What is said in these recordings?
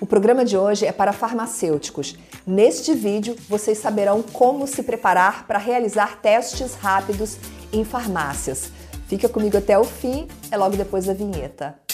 O programa de hoje é para farmacêuticos. Neste vídeo, vocês saberão como se preparar para realizar testes rápidos em farmácias. Fica comigo até o fim, é logo depois da vinheta.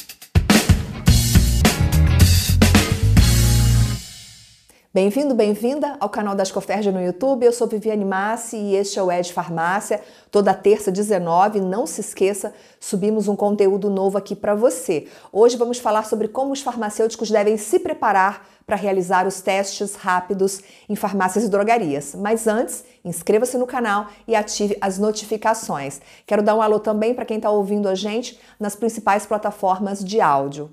Bem-vindo, bem-vinda ao canal da Escoferja no YouTube. Eu sou Viviane Massi e este é o Ed Farmácia. Toda terça, 19, não se esqueça, subimos um conteúdo novo aqui para você. Hoje vamos falar sobre como os farmacêuticos devem se preparar para realizar os testes rápidos em farmácias e drogarias. Mas antes, inscreva-se no canal e ative as notificações. Quero dar um alô também para quem está ouvindo a gente nas principais plataformas de áudio.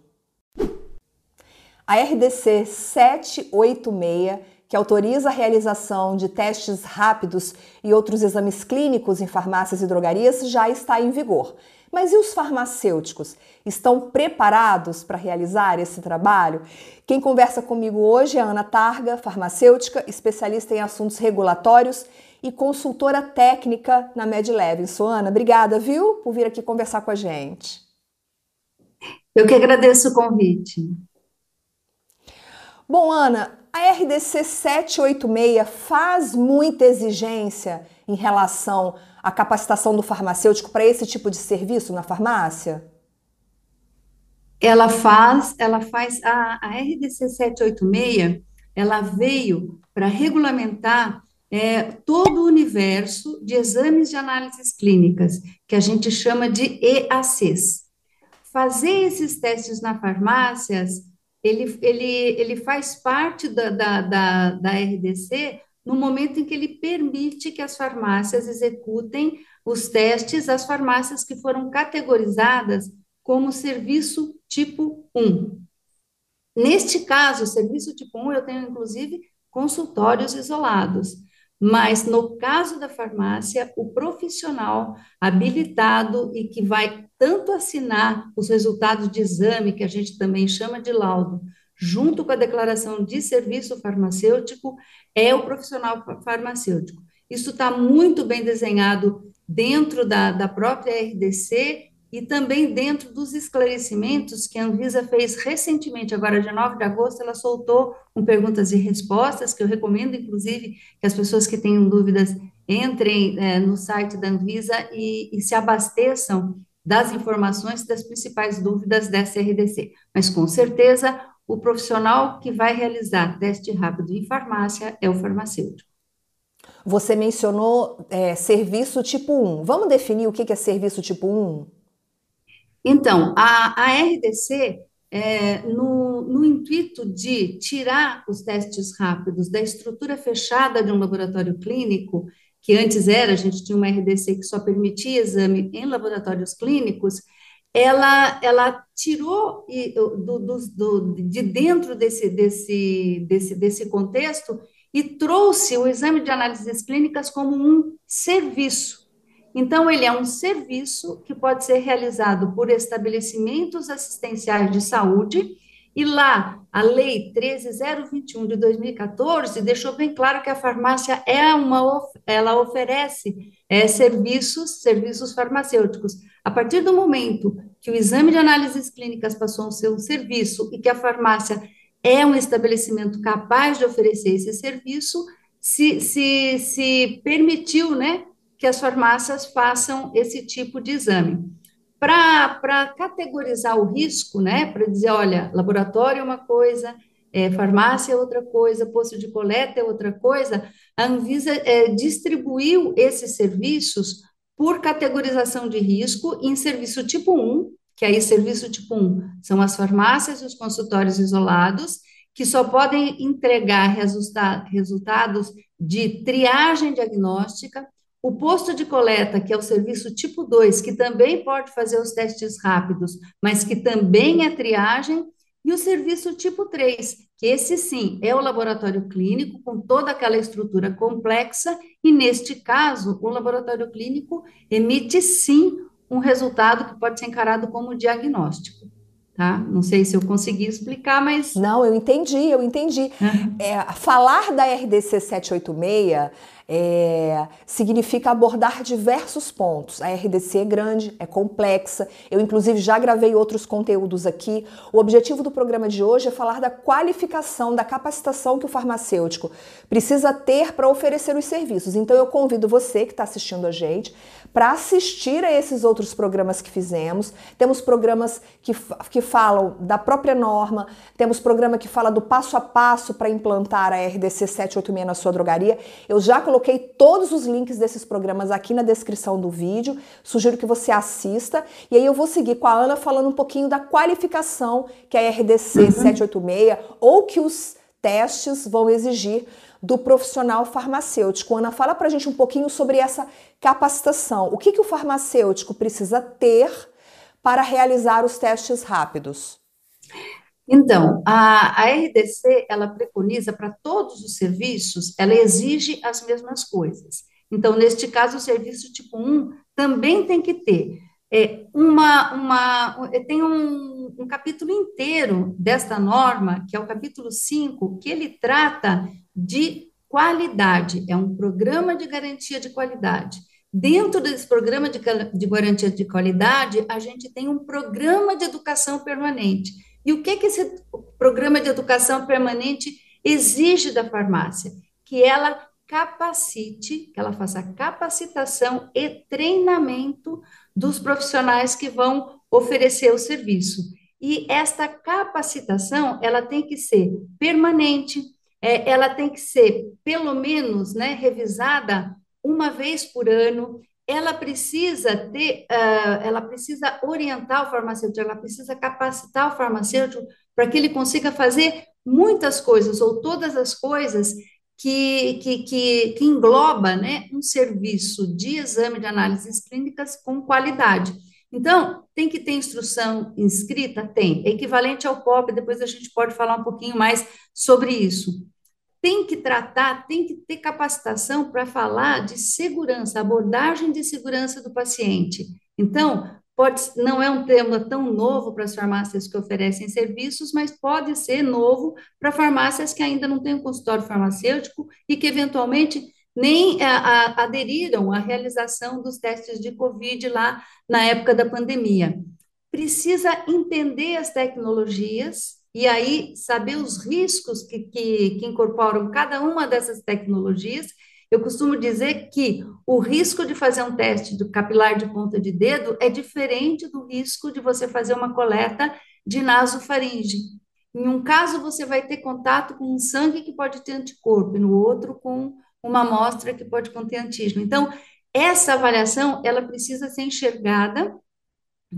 A RDC 786, que autoriza a realização de testes rápidos e outros exames clínicos em farmácias e drogarias, já está em vigor. Mas e os farmacêuticos? Estão preparados para realizar esse trabalho? Quem conversa comigo hoje é Ana Targa, farmacêutica, especialista em assuntos regulatórios e consultora técnica na MedLev. Sou Ana, obrigada, viu, por vir aqui conversar com a gente. Eu que agradeço o convite. Bom, Ana, a RDC 786 faz muita exigência em relação à capacitação do farmacêutico para esse tipo de serviço na farmácia? Ela faz, ela faz a, a RDC 786, ela veio para regulamentar é, todo o universo de exames de análises clínicas, que a gente chama de EACs. Fazer esses testes na farmácias ele, ele, ele faz parte da, da, da, da RDC no momento em que ele permite que as farmácias executem os testes, as farmácias que foram categorizadas como serviço tipo 1. Neste caso, serviço tipo 1, eu tenho inclusive consultórios isolados. Mas no caso da farmácia, o profissional habilitado e que vai tanto assinar os resultados de exame, que a gente também chama de laudo, junto com a declaração de serviço farmacêutico, é o profissional farmacêutico. Isso está muito bem desenhado dentro da, da própria RDC e também dentro dos esclarecimentos que a Anvisa fez recentemente, agora dia 9 de agosto, ela soltou um perguntas e respostas, que eu recomendo, inclusive, que as pessoas que tenham dúvidas entrem é, no site da Anvisa e, e se abasteçam das informações das principais dúvidas dessa RDC. Mas, com certeza, o profissional que vai realizar teste rápido em farmácia é o farmacêutico. Você mencionou é, serviço tipo 1. Vamos definir o que é serviço tipo 1? Então, a, a RDC, é, no, no intuito de tirar os testes rápidos da estrutura fechada de um laboratório clínico, que antes era, a gente tinha uma RDC que só permitia exame em laboratórios clínicos, ela, ela tirou do, do, do, de dentro desse, desse, desse, desse contexto e trouxe o exame de análises clínicas como um serviço. Então, ele é um serviço que pode ser realizado por estabelecimentos assistenciais de saúde, e lá, a Lei 13021 de 2014 deixou bem claro que a farmácia é uma, ela oferece é, serviços, serviços farmacêuticos. A partir do momento que o exame de análises clínicas passou a ser um serviço e que a farmácia é um estabelecimento capaz de oferecer esse serviço, se, se, se permitiu, né, que as farmácias façam esse tipo de exame. Para categorizar o risco, né, para dizer, olha, laboratório é uma coisa, é, farmácia é outra coisa, posto de coleta é outra coisa, a Anvisa é, distribuiu esses serviços por categorização de risco em serviço tipo 1, que aí serviço tipo 1 são as farmácias e os consultórios isolados, que só podem entregar resulta resultados de triagem diagnóstica, o posto de coleta, que é o serviço tipo 2, que também pode fazer os testes rápidos, mas que também é triagem, e o serviço tipo 3, que esse sim é o laboratório clínico com toda aquela estrutura complexa, e neste caso, o laboratório clínico emite sim um resultado que pode ser encarado como diagnóstico, tá? Não sei se eu consegui explicar, mas. Não, eu entendi, eu entendi. É, falar da RDC 786 é, significa abordar diversos pontos. A RDC é grande, é complexa. Eu, inclusive, já gravei outros conteúdos aqui. O objetivo do programa de hoje é falar da qualificação, da capacitação que o farmacêutico precisa ter para oferecer os serviços. Então, eu convido você que está assistindo a gente para assistir a esses outros programas que fizemos. Temos programas que, que falam da própria norma, temos programa que fala do passo a passo para implantar a RDC 786 na sua drogaria. Eu já coloquei todos os links desses programas aqui na descrição do vídeo, sugiro que você assista. E aí eu vou seguir com a Ana falando um pouquinho da qualificação que a RDC uhum. 786 ou que os testes vão exigir do profissional farmacêutico. Ana, fala para a gente um pouquinho sobre essa capacitação. O que, que o farmacêutico precisa ter para realizar os testes rápidos? Então, a, a RDC, ela preconiza para todos os serviços, ela exige as mesmas coisas. Então, neste caso, o serviço tipo 1 também tem que ter é, uma, uma, tem um, um capítulo inteiro desta norma, que é o capítulo 5, que ele trata de qualidade, é um programa de garantia de qualidade. Dentro desse programa de, de garantia de qualidade, a gente tem um programa de educação permanente. E o que, que esse programa de educação permanente exige da farmácia? Que ela capacite, que ela faça capacitação e treinamento dos profissionais que vão oferecer o serviço. E esta capacitação, ela tem que ser permanente, é, ela tem que ser, pelo menos, né, revisada uma vez por ano, ela precisa ter, uh, ela precisa orientar o farmacêutico, ela precisa capacitar o farmacêutico para que ele consiga fazer muitas coisas, ou todas as coisas que, que, que, que engloba né, um serviço de exame de análises clínicas com qualidade. Então, tem que ter instrução inscrita? Tem. É equivalente ao POP, depois a gente pode falar um pouquinho mais sobre isso. Tem que tratar, tem que ter capacitação para falar de segurança, abordagem de segurança do paciente. Então, pode, não é um tema tão novo para as farmácias que oferecem serviços, mas pode ser novo para farmácias que ainda não têm um consultório farmacêutico e que, eventualmente, nem a, a, aderiram à realização dos testes de Covid lá na época da pandemia. Precisa entender as tecnologias e aí saber os riscos que, que, que incorporam cada uma dessas tecnologias eu costumo dizer que o risco de fazer um teste do capilar de ponta de dedo é diferente do risco de você fazer uma coleta de nasofaringe. Em um caso, você vai ter contato com um sangue que pode ter anticorpo, e no outro, com uma amostra que pode conter antígeno. Então, essa avaliação, ela precisa ser enxergada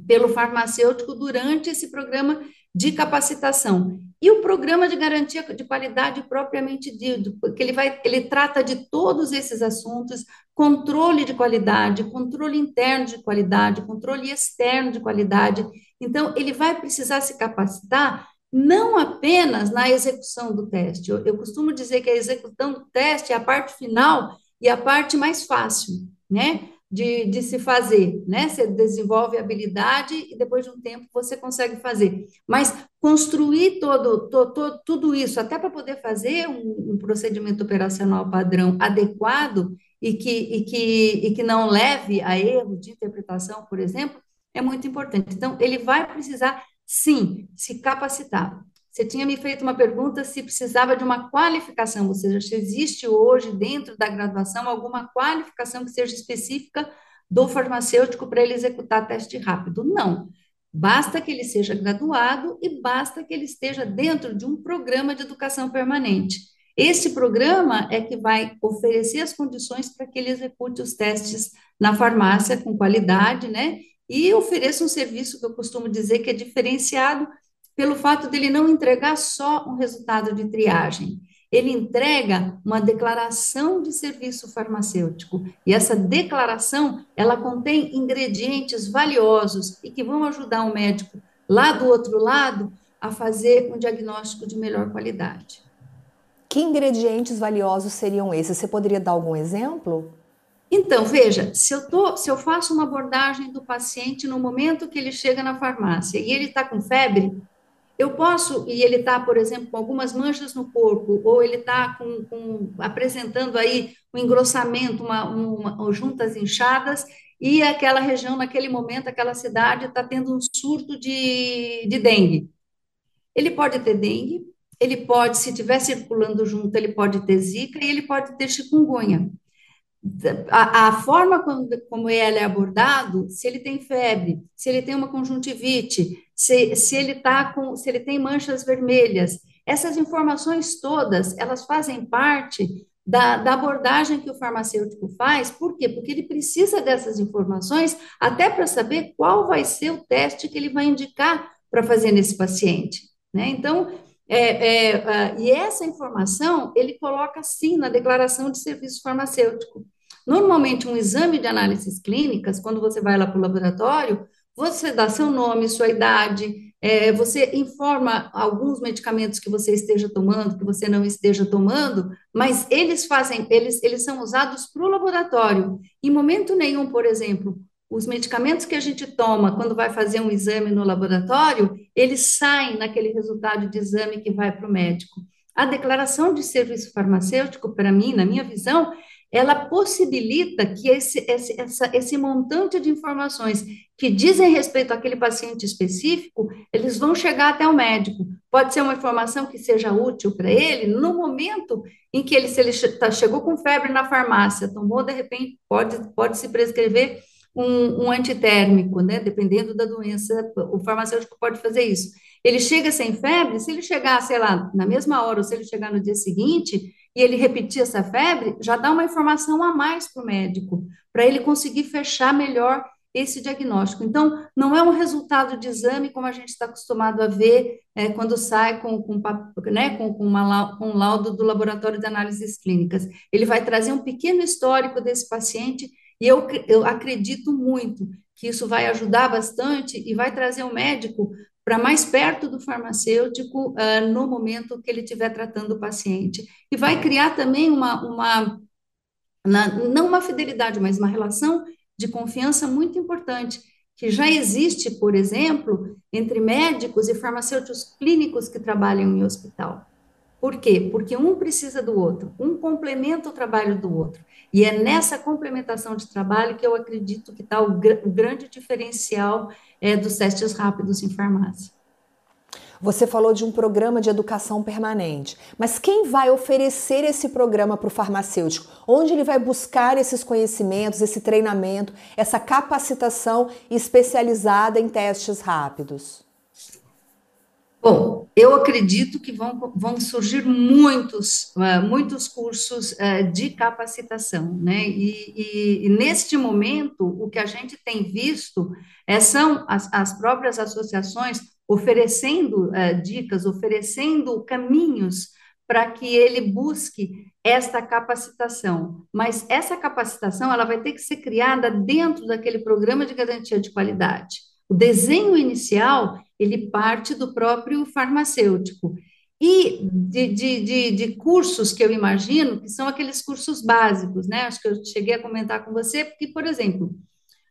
pelo farmacêutico durante esse programa de capacitação. E o programa de garantia de qualidade propriamente dito, porque ele vai, ele trata de todos esses assuntos, controle de qualidade, controle interno de qualidade, controle externo de qualidade. Então, ele vai precisar se capacitar não apenas na execução do teste. Eu, eu costumo dizer que a execução do teste é a parte final e a parte mais fácil, né? de, de se fazer, né? Você desenvolve habilidade e depois de um tempo você consegue fazer. Mas construir todo, todo tudo isso, até para poder fazer um, um, procedimento operacional padrão adequado e que, e, que, e que não leve a erro de interpretação, por exemplo, é muito importante. Então, ele vai precisar, sim, se capacitar. Você tinha me feito uma pergunta se precisava de uma qualificação, ou seja, se existe hoje dentro da graduação alguma qualificação que seja específica do farmacêutico para ele executar teste rápido. Não. Basta que ele seja graduado e basta que ele esteja dentro de um programa de educação permanente. Esse programa é que vai oferecer as condições para que ele execute os testes na farmácia com qualidade, né? E ofereça um serviço que eu costumo dizer que é diferenciado pelo fato dele não entregar só um resultado de triagem. Ele entrega uma declaração de serviço farmacêutico. E essa declaração, ela contém ingredientes valiosos e que vão ajudar o médico lá do outro lado a fazer um diagnóstico de melhor qualidade. Que ingredientes valiosos seriam esses? Você poderia dar algum exemplo? Então, veja, se eu, tô, se eu faço uma abordagem do paciente no momento que ele chega na farmácia e ele está com febre, eu posso, e ele está, por exemplo, com algumas manchas no corpo, ou ele está com, com, apresentando aí um engrossamento, uma, uma, juntas inchadas, e aquela região, naquele momento, aquela cidade está tendo um surto de, de dengue. Ele pode ter dengue, ele pode, se estiver circulando junto, ele pode ter zika e ele pode ter chikungunya. A, a forma como, como ele é abordado, se ele tem febre, se ele tem uma conjuntivite, se, se ele tá com, se ele tem manchas vermelhas, essas informações todas, elas fazem parte da, da, abordagem que o farmacêutico faz, por quê? Porque ele precisa dessas informações até para saber qual vai ser o teste que ele vai indicar para fazer nesse paciente, né? Então, é, é, e essa informação ele coloca sim na declaração de serviço farmacêutico. Normalmente, um exame de análises clínicas, quando você vai lá para o laboratório, você dá seu nome, sua idade, é, você informa alguns medicamentos que você esteja tomando, que você não esteja tomando, mas eles fazem, eles, eles são usados para o laboratório. Em momento nenhum, por exemplo, os medicamentos que a gente toma quando vai fazer um exame no laboratório, eles saem naquele resultado de exame que vai para o médico. A declaração de serviço farmacêutico, para mim, na minha visão, ela possibilita que esse, esse, essa, esse montante de informações que dizem respeito àquele paciente específico, eles vão chegar até o médico. Pode ser uma informação que seja útil para ele no momento em que ele, se ele tá, chegou com febre na farmácia, tomou, de repente, pode, pode se prescrever um, um antitérmico, né? Dependendo da doença, o farmacêutico pode fazer isso. Ele chega sem febre, se ele chegar, sei lá, na mesma hora, ou se ele chegar no dia seguinte, e ele repetir essa febre, já dá uma informação a mais para o médico, para ele conseguir fechar melhor esse diagnóstico. Então, não é um resultado de exame como a gente está acostumado a ver é, quando sai com, com, né, com, com, uma, com um laudo do laboratório de análises clínicas. Ele vai trazer um pequeno histórico desse paciente e eu, eu acredito muito que isso vai ajudar bastante e vai trazer o médico para mais perto do farmacêutico uh, no momento que ele estiver tratando o paciente. E vai criar também uma, uma na, não uma fidelidade, mas uma relação de confiança muito importante, que já existe, por exemplo, entre médicos e farmacêuticos clínicos que trabalham em hospital. Por quê? Porque um precisa do outro, um complementa o trabalho do outro. E é nessa complementação de trabalho que eu acredito que está o, gr o, grande diferencial é, dos testes rápidos em farmácia. Você falou de um programa de educação permanente, mas quem vai oferecer esse programa para o farmacêutico? Onde ele vai buscar esses conhecimentos, esse treinamento, essa capacitação especializada em testes rápidos? Bom, eu acredito que vão, vão surgir muitos, uh, muitos cursos uh, de capacitação, né? E, e, e, neste momento, o que a gente tem visto é, são as, as próprias associações oferecendo dicas, oferecendo caminhos para que ele busque esta capacitação. Mas essa capacitação ela vai ter que ser criada dentro daquele programa de garantia de qualidade. O desenho inicial ele parte do próprio farmacêutico. E de, de, de, de, cursos que eu imagino, que são aqueles cursos básicos, né? Acho que eu cheguei a comentar com você, porque, por exemplo,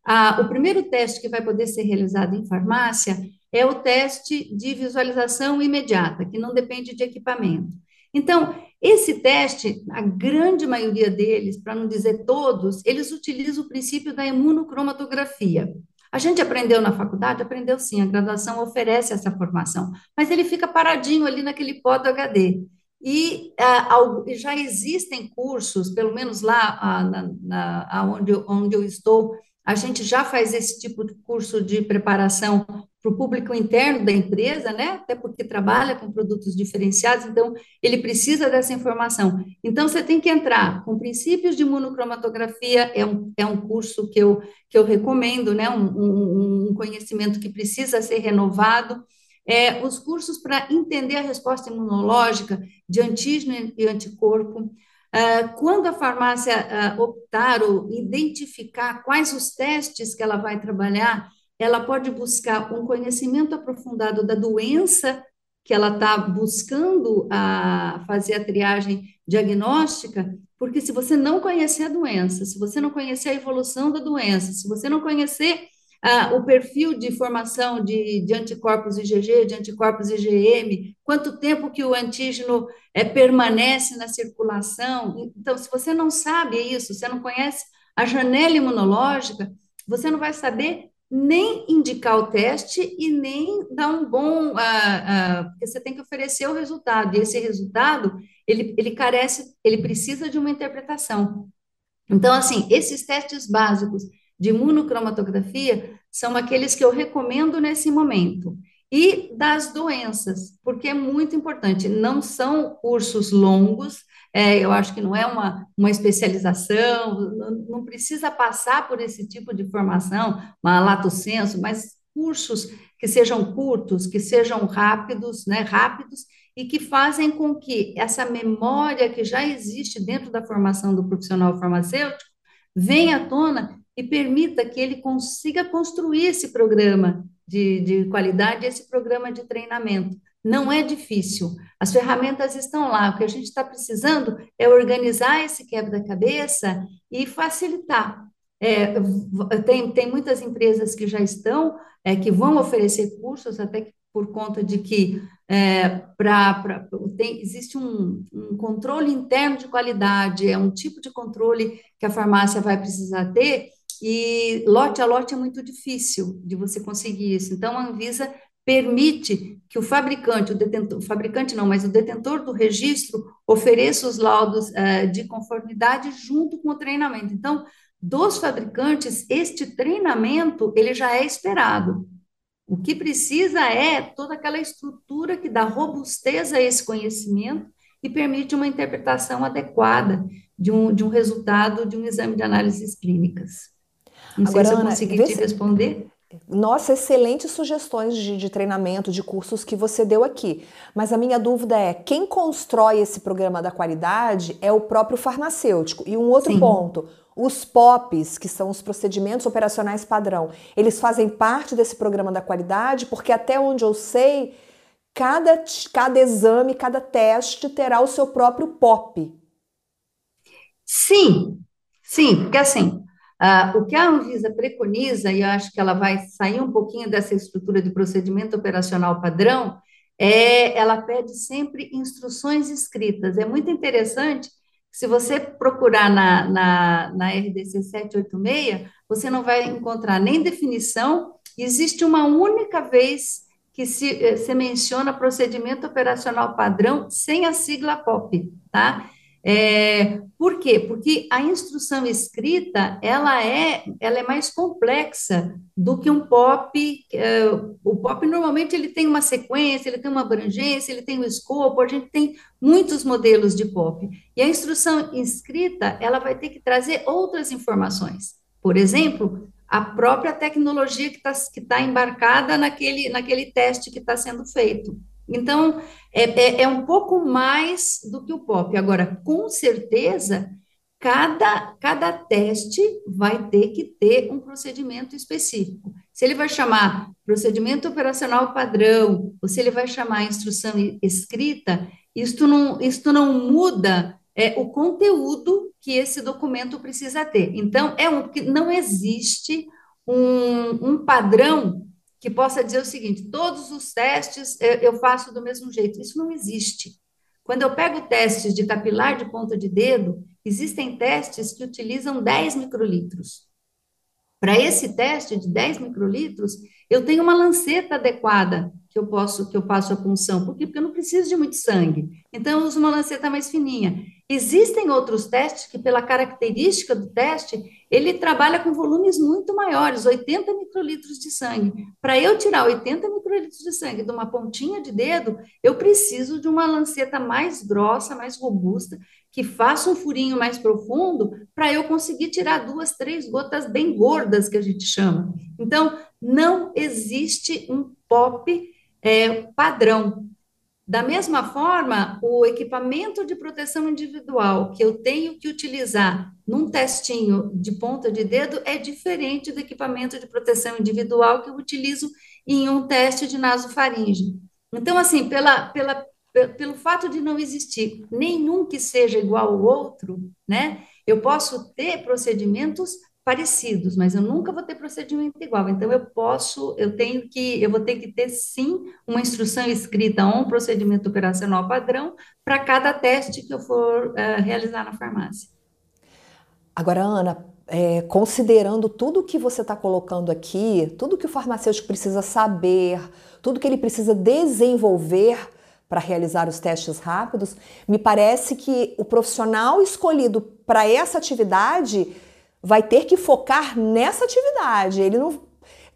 a, o primeiro teste que vai poder ser realizado em farmácia é o teste de visualização imediata, que não depende de equipamento. Então, esse teste, a grande maioria deles, para não dizer todos, eles utilizam o princípio da imunocromatografia. A gente aprendeu na faculdade? Aprendeu sim, a graduação oferece essa formação, mas ele fica paradinho ali naquele pó do HD. E uh, já existem cursos, pelo menos lá uh, na, na, onde, onde eu estou, a gente já faz esse tipo de curso de preparação para o público interno da empresa, né? Até porque trabalha com produtos diferenciados, então ele precisa dessa informação. Então você tem que entrar com princípios de monocromatografia, é um, é um curso que eu, que eu recomendo, né? Um, um, um conhecimento que precisa ser renovado. É, os cursos para entender a resposta imunológica de antígeno e anticorpo. Uh, quando a farmácia uh, optar ou identificar quais os testes que ela vai trabalhar, ela pode buscar um conhecimento aprofundado da doença que ela está buscando a fazer a triagem diagnóstica, porque se você não conhecer a doença, se você não conhecer a evolução da doença, se você não conhecer ah, o perfil de formação de, de, anticorpos IgG, de anticorpos IgM, quanto tempo que o antígeno é, permanece na circulação. Então, se você não sabe isso, você não conhece a janela imunológica, você não vai saber nem indicar o teste e nem dar um bom, ah, ah, porque você tem que oferecer o resultado, e esse resultado, ele, ele carece, ele precisa de uma interpretação. Então, assim, esses testes básicos de imunocromatografia são aqueles que eu recomendo nesse momento. E das doenças, porque é muito importante, não são cursos longos, é, eu acho que não é uma, uma especialização, não, não precisa passar por esse tipo de formação, uma lato senso, mas cursos que sejam curtos, que sejam rápidos, né, rápidos, e que fazem com que essa memória que já existe dentro da formação do profissional farmacêutico venha à tona e permita que ele consiga construir esse programa de, de qualidade, esse programa de treinamento. Não é difícil, as ferramentas estão lá. O que a gente está precisando é organizar esse quebra-cabeça e facilitar. É, tem, tem muitas empresas que já estão, é, que vão oferecer cursos, até que por conta de que é, pra, pra, tem, existe um, um, controle interno de qualidade, é um tipo de controle que a farmácia vai precisar ter, e lote a lote é muito difícil de você conseguir isso. Então, a Anvisa permite que o fabricante, o detentor, fabricante não, mas o detentor do registro ofereça os laudos uh, de conformidade junto com o treinamento. Então, dos fabricantes, este treinamento ele já é esperado. O que precisa é toda aquela estrutura que dá robustez a esse conhecimento e permite uma interpretação adequada de um, de um resultado de um exame de análises clínicas. Não Agora, sei se eu consegui te responder. Nossa, excelentes sugestões de, de, treinamento, de cursos que você deu aqui. Mas a minha dúvida é: quem constrói esse programa da qualidade é o próprio farmacêutico. E um outro Sim. ponto: os POPs, que são os procedimentos operacionais padrão, eles fazem parte desse programa da qualidade, porque até onde eu sei, cada, cada exame, cada teste terá o seu próprio POP. Sim, sim, porque assim, Uh, o que a Anvisa preconiza, e eu acho que ela vai sair um pouquinho dessa estrutura de procedimento operacional padrão, é ela pede sempre instruções escritas. É muito interessante, se você procurar na, na, na RDC 786, você não vai encontrar nem definição, existe uma única vez que se, eh, se menciona procedimento operacional padrão sem a sigla POP, tá? É, por quê? Porque a instrução escrita ela é, ela é mais complexa do que um POP. É, o POP normalmente ele tem uma sequência, ele tem uma abrangência, ele tem um escopo. A gente tem muitos modelos de POP e a instrução escrita ela vai ter que trazer outras informações. Por exemplo, a própria tecnologia que está que tá embarcada naquele, naquele teste que está sendo feito. Então, é, é, é, um pouco mais do que o pop. Agora, com certeza, cada, cada teste vai ter que ter um procedimento específico. Se ele vai chamar procedimento operacional padrão, ou se ele vai chamar instrução escrita, isto não, isto não muda é, o conteúdo que esse documento precisa ter. Então, é um, porque não existe um, um padrão que possa dizer o seguinte: todos os testes eu faço do mesmo jeito. Isso não existe. Quando eu pego testes de capilar de ponta de dedo, existem testes que utilizam 10 microlitros. Para esse teste de 10 microlitros, eu tenho uma lanceta adequada que eu posso que eu passo a punção. Por quê? Porque eu não preciso de muito sangue. Então eu uso uma lanceta mais fininha. Existem outros testes que pela característica do teste, ele trabalha com volumes muito maiores, 80 microlitros de sangue. Para eu tirar 80 microlitros de sangue de uma pontinha de dedo, eu preciso de uma lanceta mais grossa, mais robusta, que faça um furinho mais profundo para eu conseguir tirar duas, três gotas bem gordas, que a gente chama. Então, não existe um POP é, padrão. Da mesma forma, o equipamento de proteção individual que eu tenho que utilizar num testinho de ponta de dedo é diferente do equipamento de proteção individual que eu utilizo em um teste de nasofaringe. Então, assim, pela, pela, pelo fato de não existir nenhum que seja igual ao outro, né? Eu posso ter procedimentos parecidos, mas eu nunca vou ter procedimento igual. Então eu posso, eu tenho que, eu vou ter que ter sim uma instrução escrita, um procedimento operacional padrão para cada teste que eu for uh, realizar na farmácia. Agora, Ana, é, considerando tudo que você está colocando aqui, tudo que o farmacêutico precisa saber, tudo que ele precisa desenvolver para realizar os testes rápidos, me parece que o profissional escolhido para essa atividade vai ter que focar nessa atividade. Ele não,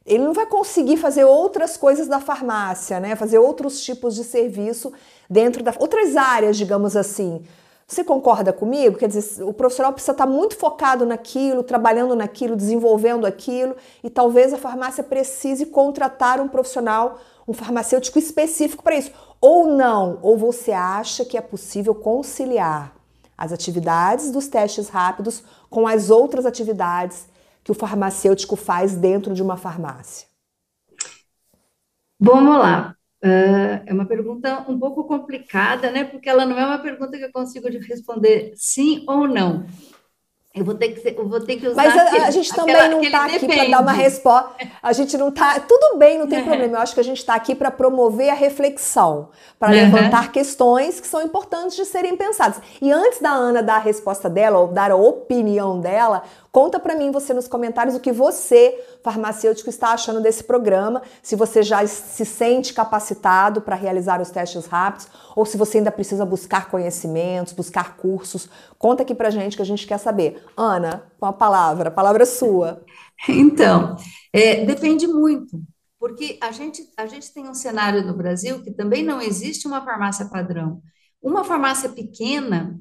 ele não vai conseguir fazer outras coisas da farmácia, né? Fazer outros tipos de serviço dentro da outras áreas, digamos assim. Você concorda comigo? Quer dizer, o profissional precisa estar muito focado naquilo, trabalhando naquilo, desenvolvendo aquilo, e talvez a farmácia precise contratar um profissional, um farmacêutico específico para isso. Ou não, ou você acha que é possível conciliar as atividades dos testes rápidos com as outras atividades que o farmacêutico faz dentro de uma farmácia? Vamos lá. Uh, é uma pergunta um pouco complicada, né? Porque ela não é uma pergunta que eu consigo responder sim ou não. Eu vou ter que, eu vou ter que usar. Mas a, aquele, a gente também aquela, não está aqui para dar uma resposta. A gente não está. Tudo bem, não tem problema. Eu acho que a gente está aqui para promover a reflexão, para uhum. levantar questões que são importantes de serem pensadas. E antes da Ana dar a resposta dela, ou dar a opinião dela, Conta para mim você nos comentários o que você, farmacêutico, está achando desse programa, se você já se sente capacitado para realizar os testes rápidos ou se você ainda precisa buscar conhecimentos, buscar cursos. Conta aqui pra gente que a gente quer saber. Ana, com a palavra, a palavra é sua. Então, é, depende muito, porque a gente, a gente tem um cenário no Brasil que também não existe uma farmácia padrão. Uma farmácia pequena,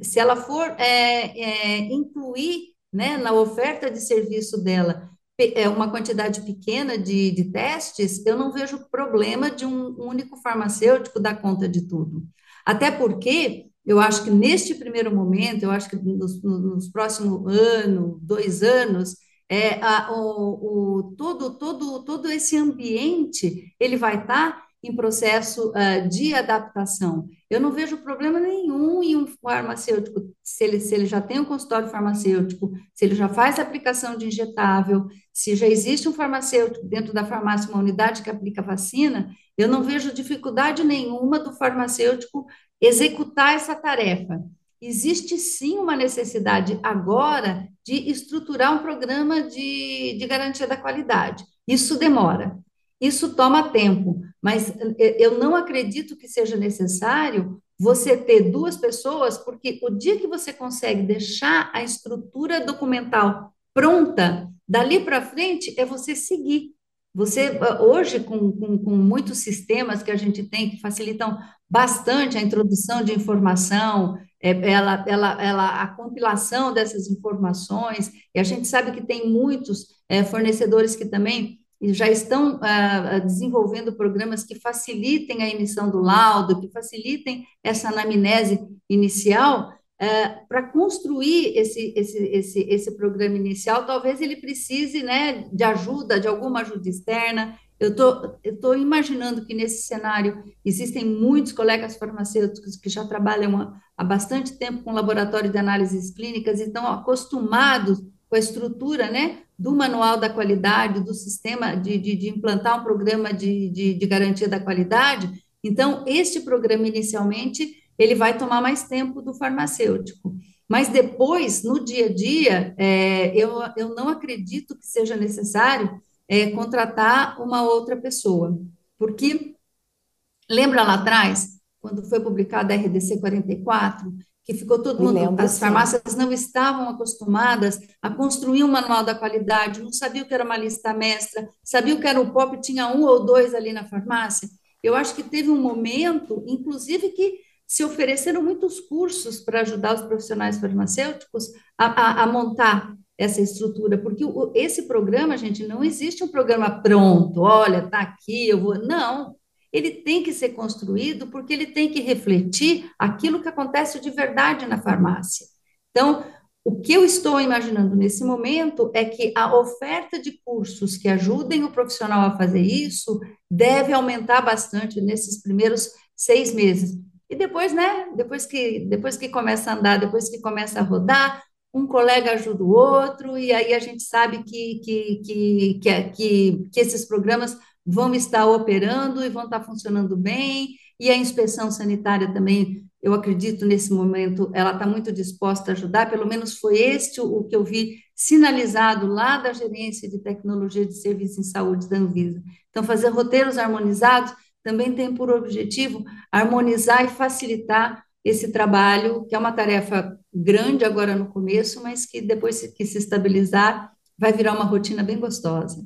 se ela for é, é, incluir né, na oferta de serviço dela é uma quantidade pequena de, de testes, eu não vejo problema de um único farmacêutico dar conta de tudo. Até porque eu acho que neste primeiro momento, eu acho que nos, nos próximos ano, dois anos, é, a, o, o, todo, todo, todo esse ambiente ele vai estar tá em processo uh, de adaptação. Eu não vejo problema nenhum em um farmacêutico, se ele, se ele já tem um consultório farmacêutico, se ele já faz aplicação de injetável, se já existe um farmacêutico dentro da farmácia, uma unidade que aplica vacina, eu não vejo dificuldade nenhuma do farmacêutico executar essa tarefa. Existe sim uma necessidade agora de estruturar um programa de, de garantia da qualidade. Isso demora. Isso toma tempo, mas eh, eu não acredito que seja necessário você ter duas pessoas, porque o dia que você consegue deixar a estrutura documental pronta, dali para frente é você seguir. Você, ah, hoje, com, com, com, muitos sistemas que a gente tem que facilitam bastante a introdução de informação, é, ela, ela, ela, a compilação dessas informações, e a gente sabe que tem muitos é, fornecedores que também já estão ah, desenvolvendo programas que facilitem a emissão do laudo, que facilitem essa anamnese inicial, ah, para construir esse, esse, esse, esse programa inicial, talvez ele precise né, de ajuda, de alguma ajuda externa. Eu tô, estou imaginando que nesse cenário existem muitos colegas farmacêuticos que já trabalham há bastante tempo com laboratório de análises clínicas e estão acostumados com a estrutura né, do manual da qualidade, do sistema de, de, de implantar um programa de, de, de, garantia da qualidade. Então, este programa, inicialmente, ele vai tomar mais tempo do farmacêutico. Mas depois, no dia a dia, é, eu, eu não acredito que seja necessário é, contratar uma outra pessoa. Porque, lembra lá atrás, quando foi publicada a RDC 44, que ficou todo mundo, lembro, as farmácias sim. não estavam acostumadas a construir um manual da qualidade, não sabiam o que era uma lista mestra, sabiam que era o POP, tinha um ou dois ali na farmácia. Eu acho que teve um momento, inclusive, que se ofereceram muitos cursos para ajudar os profissionais farmacêuticos a, a, a montar essa estrutura, porque esse programa, gente, não existe um programa pronto, olha, tá aqui, eu vou. Não, ele tem que ser construído porque ele tem que refletir aquilo que acontece de verdade na farmácia. Então, O que eu estou imaginando nesse momento é que a oferta de cursos que ajudem o profissional a fazer isso deve aumentar bastante nesses primeiros seis meses. E depois, né? Depois que, depois que começa a andar, depois que começa a rodar, um colega ajuda o outro, e aí a gente sabe que, que, que, que, que, que esses programas vão estar operando e vão estar funcionando bem, e a inspeção sanitária também eu acredito nesse momento, ela está muito disposta a ajudar, pelo menos foi este o que eu vi sinalizado lá da Gerência de Tecnologia de Serviços em Saúde da Anvisa. Então, fazer roteiros harmonizados também tem por objetivo harmonizar e facilitar esse trabalho, que é uma tarefa grande agora no começo, mas que depois que se estabilizar, vai virar uma rotina bem gostosa.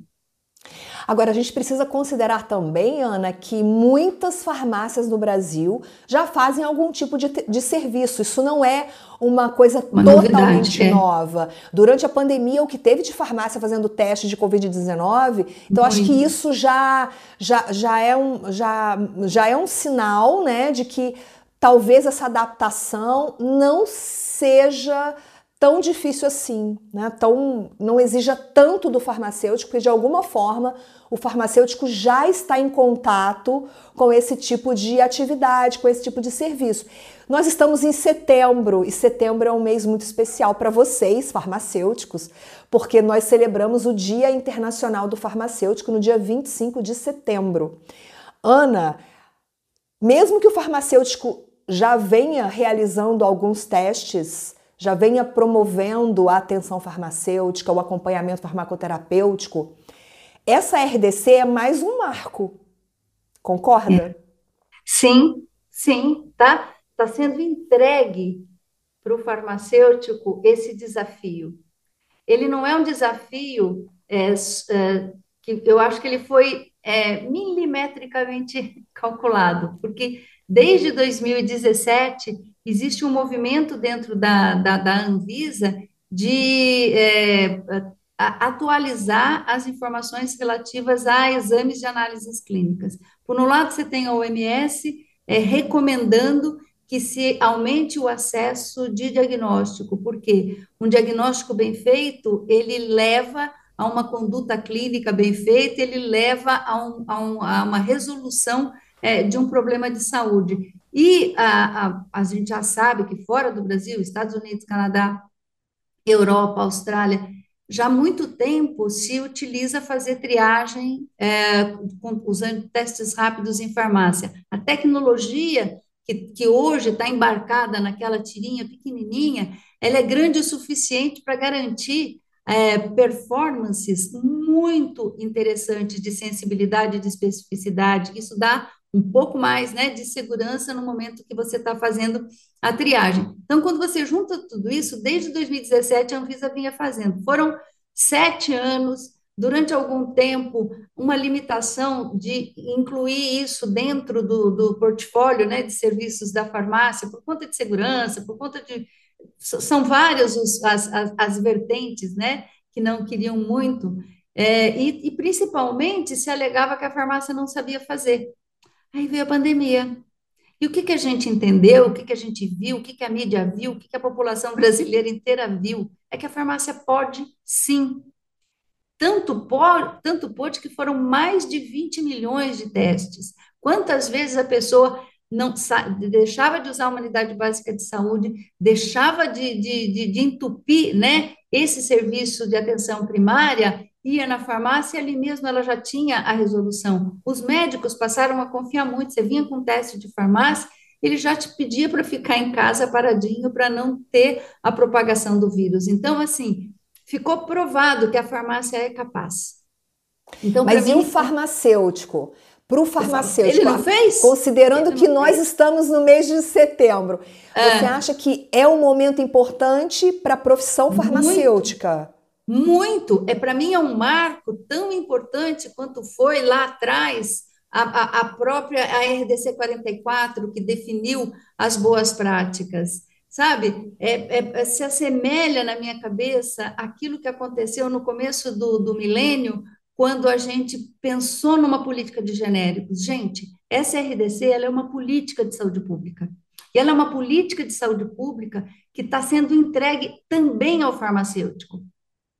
Agora, a gente precisa considerar também, Ana, que muitas farmácias no Brasil já fazem algum tipo de, de serviço. Isso não é uma coisa uma totalmente novidade, é. nova. Durante a pandemia, o que teve de farmácia fazendo teste de Covid-19, então Muito. acho que isso já, já, já, é um, já, já é um sinal né, de que talvez essa adaptação não seja tão difícil assim, né? Tão, não exija tanto do farmacêutico, porque de alguma forma o farmacêutico já está em contato com esse tipo de atividade, com esse tipo de serviço. Nós estamos em setembro e setembro é um mês muito especial para vocês, farmacêuticos, porque nós celebramos o Dia Internacional do Farmacêutico no dia 25 de setembro. Ana, mesmo que o farmacêutico já venha realizando alguns testes já venha promovendo a atenção farmacêutica, o acompanhamento farmacoterapêutico, essa RDC é mais um marco. Concorda? Sim, sim, tá? Está sendo entregue para o farmacêutico esse desafio. Ele não é um desafio é, é, que eu acho que ele foi é, milimetricamente calculado, porque desde 2017 existe um movimento dentro da, da, da Anvisa de é, atualizar as informações relativas a exames de análises clínicas. Por um lado, você tem a OMS é, recomendando que se aumente o acesso de diagnóstico, porque um diagnóstico bem feito, ele leva a uma conduta clínica bem feita, ele leva a, um, a, um, a uma resolução é, de um problema de saúde. E a, a, a gente já sabe que fora do Brasil, Estados Unidos, Canadá, Europa, Austrália, já há muito tempo se utiliza fazer triagem é, usando testes rápidos em farmácia. A tecnologia que, que hoje está embarcada naquela tirinha pequenininha, ela é grande o suficiente para garantir é, performances muito interessantes de sensibilidade e de especificidade. Isso dá um pouco mais né, de segurança no momento que você está fazendo a triagem. Então, quando você junta tudo isso, desde 2017 a Anvisa vinha fazendo. Foram sete anos, durante algum tempo, uma limitação de incluir isso dentro do, do portfólio né, de serviços da farmácia, por conta de segurança, por conta de. São várias os, as, as, as vertentes né, que não queriam muito. É, e, e, principalmente se alegava que a farmácia não sabia fazer. Aí veio a pandemia. E o que, que a gente entendeu, o que, que a gente viu, o que, que a mídia viu, o que, que a população brasileira inteira viu, é que a farmácia pode sim. Tanto pode, tanto pode que foram mais de 20 milhões de testes. Quantas vezes a pessoa não deixava de usar uma unidade básica de saúde, deixava de, de, de, de entupir né, esse serviço de atenção primária ia na farmácia e ali mesmo ela já tinha a resolução. Os médicos passaram a confiar muito. Você vinha com um teste de farmácia, ele já te pedia para ficar em casa paradinho para não ter a propagação do vírus. Então, assim, ficou provado que a farmácia é capaz. Então, Mas e mim, o farmacêutico? Para o farmacêutico, ele não fez? considerando que nós estamos no mês de setembro, é. você acha que é um momento importante para a profissão farmacêutica? Muito. Muito, é para mim é um marco tão importante quanto foi lá atrás a, a, própria a RDC 44 que definiu as boas práticas, sabe? É, é, se assemelha na minha cabeça aquilo que aconteceu no começo do, do milênio, quando a gente pensou numa política de genéricos. Gente, essa RDC ela é uma política de saúde pública. E ela é uma política de saúde pública que está sendo entregue também ao farmacêutico.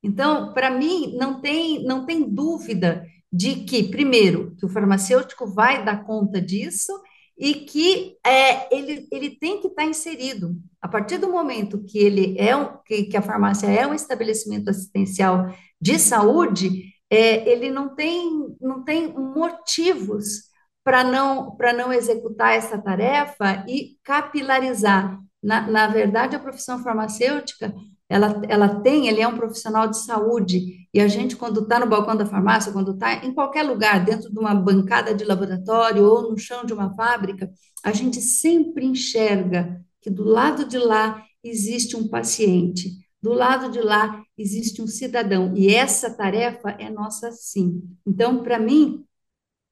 Então, para mim, não tem, não tem dúvida de que, primeiro, que o farmacêutico vai dar conta disso e que é, ele, ele tem que estar tá inserido. A partir do momento que ele é um, que, que a farmácia é um estabelecimento assistencial de saúde, é, ele não tem, não tem motivos para não, não executar essa tarefa e capilarizar. Na, na verdade, a profissão farmacêutica ela, ela tem, ele é um profissional de saúde, e a gente, quando está no balcão da farmácia, quando está em qualquer lugar, dentro de uma bancada de laboratório ou no chão de uma fábrica, a gente sempre enxerga que do lado de lá existe um paciente, do lado de lá existe um cidadão, e essa tarefa é nossa sim. Então, para mim,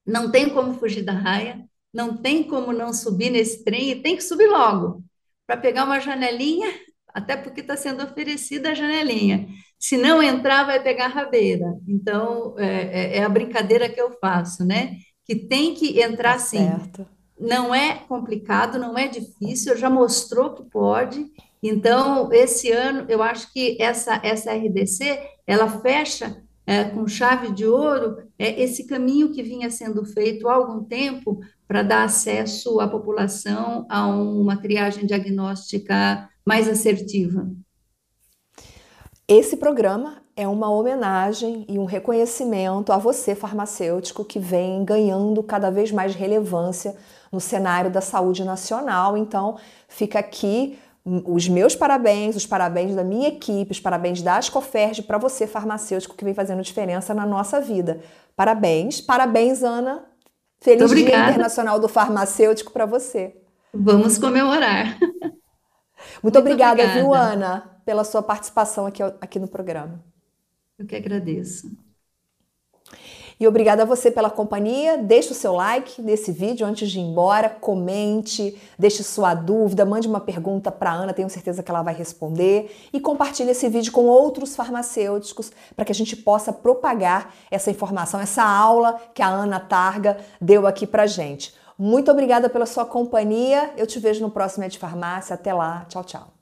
não tem como fugir da raia, não tem como não subir nesse trem, e tem que subir logo, para pegar uma janelinha até porque está sendo oferecida a janelinha. Se não entrar, vai pegar rabeira. Então, é, é, é, a brincadeira que eu faço, né? Que tem que entrar tá sim. Certo. Não é complicado, não é difícil, já mostrou que pode. Então, esse ano, eu acho que essa, essa RDC, ela fecha é, com chave de ouro é, esse caminho que vinha sendo feito há algum tempo para dar acesso à população a uma triagem diagnóstica mais assertiva? Esse programa é uma homenagem e um reconhecimento a você, farmacêutico, que vem ganhando cada vez mais relevância no cenário da saúde nacional. Então, fica aqui os meus parabéns, os parabéns da minha equipe, os parabéns da Ascoferge para você, farmacêutico, que vem fazendo diferença na nossa vida. Parabéns, parabéns, Ana. Feliz Dia Internacional do Farmacêutico para você. Vamos comemorar. Muito, Muito obrigada, obrigada, viu, Ana, pela sua participação aqui, aqui no programa. Eu que agradeço. E obrigada a você pela companhia. Deixe o seu like nesse vídeo antes de ir embora, comente, deixe sua dúvida, mande uma pergunta para Ana, tenho certeza que ela vai responder. E compartilhe esse vídeo com outros farmacêuticos para que a gente possa propagar essa informação, essa aula que a Ana Targa deu aqui para gente. Muito obrigada pela sua companhia. Eu te vejo no próximo Ed Farmácia. Até lá. Tchau, tchau.